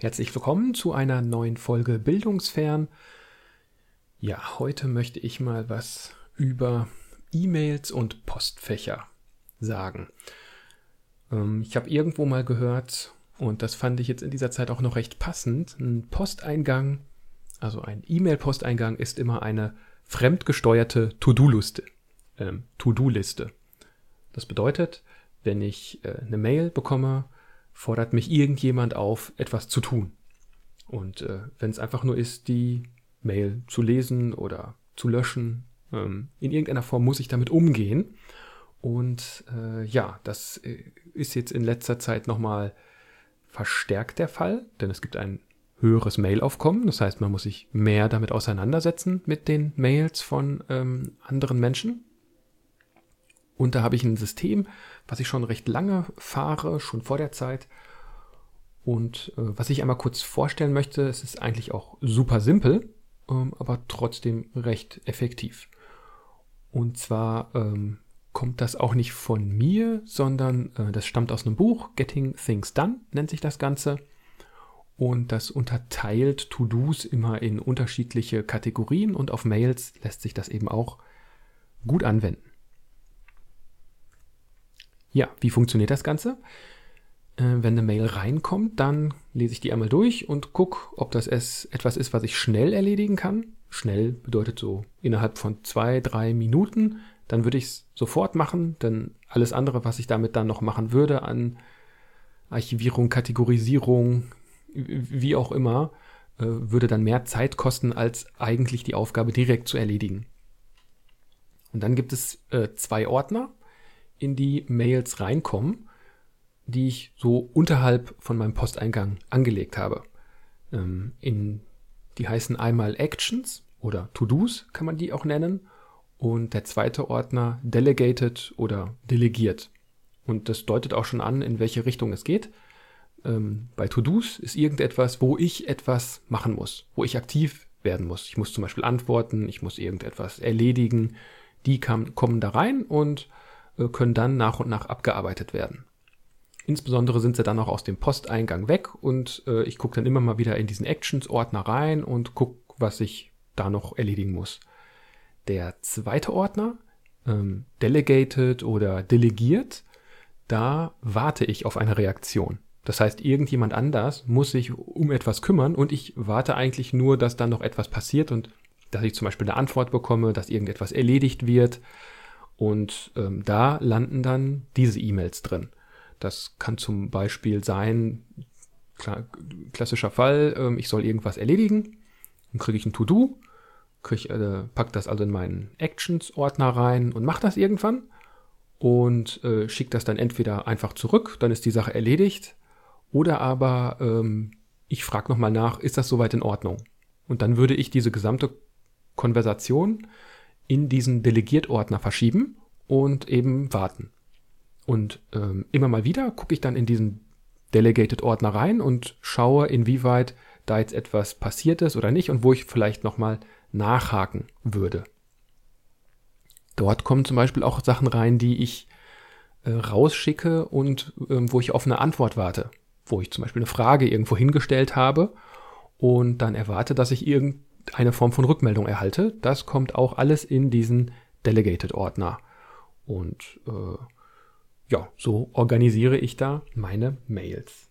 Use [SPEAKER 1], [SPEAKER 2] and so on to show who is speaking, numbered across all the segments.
[SPEAKER 1] Herzlich willkommen zu einer neuen Folge Bildungsfern. Ja, heute möchte ich mal was über E-Mails und Postfächer sagen. Ähm, ich habe irgendwo mal gehört, und das fand ich jetzt in dieser Zeit auch noch recht passend, ein Posteingang, also ein E-Mail-Posteingang ist immer eine fremdgesteuerte To-Do-Liste. Ähm, To-Do-Liste. Das bedeutet, wenn ich äh, eine Mail bekomme, fordert mich irgendjemand auf, etwas zu tun. Und äh, wenn es einfach nur ist, die Mail zu lesen oder zu löschen, ähm, in irgendeiner Form muss ich damit umgehen. Und äh, ja, das äh, ist jetzt in letzter Zeit nochmal verstärkt der Fall, denn es gibt ein höheres Mailaufkommen. Das heißt, man muss sich mehr damit auseinandersetzen mit den Mails von ähm, anderen Menschen. Und da habe ich ein System, was ich schon recht lange fahre, schon vor der Zeit. Und äh, was ich einmal kurz vorstellen möchte, es ist eigentlich auch super simpel, ähm, aber trotzdem recht effektiv. Und zwar ähm, kommt das auch nicht von mir, sondern äh, das stammt aus einem Buch, Getting Things Done nennt sich das Ganze. Und das unterteilt To-Dos immer in unterschiedliche Kategorien und auf Mails lässt sich das eben auch gut anwenden. Ja, wie funktioniert das Ganze? Äh, wenn eine Mail reinkommt, dann lese ich die einmal durch und gucke, ob das etwas ist, was ich schnell erledigen kann. Schnell bedeutet so innerhalb von zwei, drei Minuten. Dann würde ich es sofort machen, denn alles andere, was ich damit dann noch machen würde an Archivierung, Kategorisierung, wie auch immer, äh, würde dann mehr Zeit kosten, als eigentlich die Aufgabe direkt zu erledigen. Und dann gibt es äh, zwei Ordner in die Mails reinkommen, die ich so unterhalb von meinem Posteingang angelegt habe. Ähm, in, die heißen einmal Actions oder To-Dos kann man die auch nennen und der zweite Ordner Delegated oder Delegiert. Und das deutet auch schon an, in welche Richtung es geht. Ähm, bei To-Dos ist irgendetwas, wo ich etwas machen muss, wo ich aktiv werden muss. Ich muss zum Beispiel antworten, ich muss irgendetwas erledigen. Die kam, kommen da rein und können dann nach und nach abgearbeitet werden. Insbesondere sind sie dann auch aus dem Posteingang weg und äh, ich gucke dann immer mal wieder in diesen Actions-Ordner rein und gucke, was ich da noch erledigen muss. Der zweite Ordner, ähm, Delegated oder Delegiert, da warte ich auf eine Reaktion. Das heißt, irgendjemand anders muss sich um etwas kümmern und ich warte eigentlich nur, dass dann noch etwas passiert und dass ich zum Beispiel eine Antwort bekomme, dass irgendetwas erledigt wird und ähm, da landen dann diese E-Mails drin. Das kann zum Beispiel sein, klar, klassischer Fall, ähm, ich soll irgendwas erledigen, dann kriege ich ein To-Do, äh, pack das also in meinen Actions-Ordner rein und mache das irgendwann und äh, schicke das dann entweder einfach zurück, dann ist die Sache erledigt, oder aber ähm, ich frage nochmal nach, ist das soweit in Ordnung? Und dann würde ich diese gesamte Konversation in diesen Delegiert-Ordner verschieben und eben warten. Und ähm, immer mal wieder gucke ich dann in diesen Delegated-Ordner rein und schaue, inwieweit da jetzt etwas passiert ist oder nicht und wo ich vielleicht nochmal nachhaken würde. Dort kommen zum Beispiel auch Sachen rein, die ich äh, rausschicke und äh, wo ich auf eine Antwort warte. Wo ich zum Beispiel eine Frage irgendwo hingestellt habe und dann erwarte, dass ich irgend eine Form von Rückmeldung erhalte. Das kommt auch alles in diesen Delegated-Ordner. Und äh, ja, so organisiere ich da meine Mails.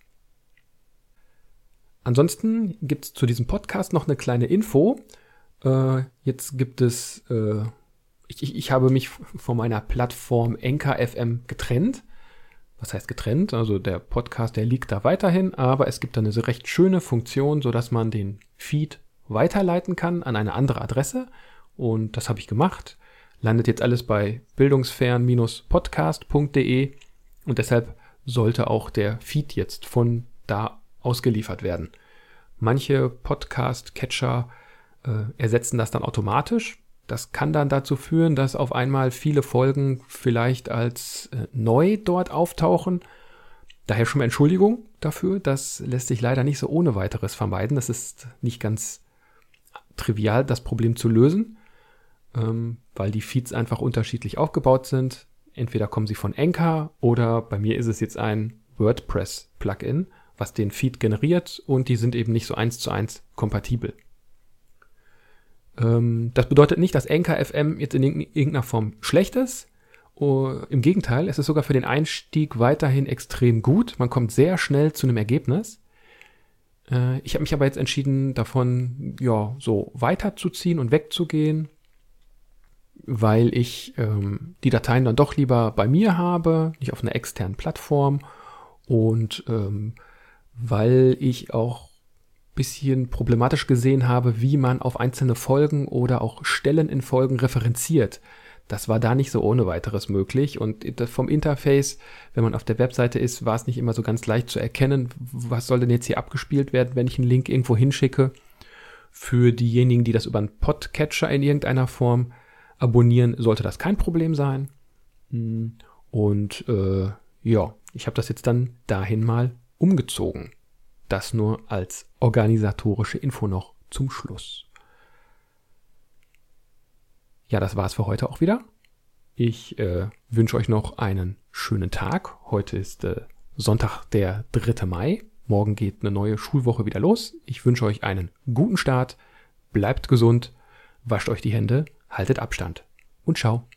[SPEAKER 1] Ansonsten gibt es zu diesem Podcast noch eine kleine Info. Äh, jetzt gibt es, äh, ich, ich, habe mich von meiner Plattform NKFM getrennt. Was heißt getrennt? Also der Podcast, der liegt da weiterhin, aber es gibt da eine recht schöne Funktion, sodass man den Feed weiterleiten kann an eine andere Adresse. Und das habe ich gemacht. Landet jetzt alles bei bildungsfern-podcast.de und deshalb sollte auch der Feed jetzt von da ausgeliefert werden. Manche Podcast-Catcher äh, ersetzen das dann automatisch. Das kann dann dazu führen, dass auf einmal viele Folgen vielleicht als äh, neu dort auftauchen. Daher schon mal Entschuldigung dafür. Das lässt sich leider nicht so ohne weiteres vermeiden. Das ist nicht ganz trivial, das Problem zu lösen, ähm, weil die Feeds einfach unterschiedlich aufgebaut sind. Entweder kommen sie von Anchor oder bei mir ist es jetzt ein WordPress-Plugin, was den Feed generiert und die sind eben nicht so eins zu eins kompatibel. Ähm, das bedeutet nicht, dass Anchor FM jetzt in irgendeiner Form schlecht ist. Oh, Im Gegenteil, es ist sogar für den Einstieg weiterhin extrem gut. Man kommt sehr schnell zu einem Ergebnis. Äh, ich habe mich aber jetzt entschieden, davon ja so weiterzuziehen und wegzugehen, weil ich ähm, die Dateien dann doch lieber bei mir habe, nicht auf einer externen Plattform und ähm, weil ich auch bisschen problematisch gesehen habe, wie man auf einzelne Folgen oder auch Stellen in Folgen referenziert. Das war da nicht so ohne weiteres möglich und vom Interface, wenn man auf der Webseite ist, war es nicht immer so ganz leicht zu erkennen, was soll denn jetzt hier abgespielt werden, wenn ich einen Link irgendwo hinschicke. Für diejenigen, die das über einen Podcatcher in irgendeiner Form abonnieren, sollte das kein Problem sein. Und äh, ja, ich habe das jetzt dann dahin mal umgezogen. Das nur als organisatorische Info noch zum Schluss. Ja, das war's für heute auch wieder. Ich äh, wünsche euch noch einen schönen Tag. Heute ist äh, Sonntag, der 3. Mai. Morgen geht eine neue Schulwoche wieder los. Ich wünsche euch einen guten Start. Bleibt gesund, wascht euch die Hände, haltet Abstand und ciao.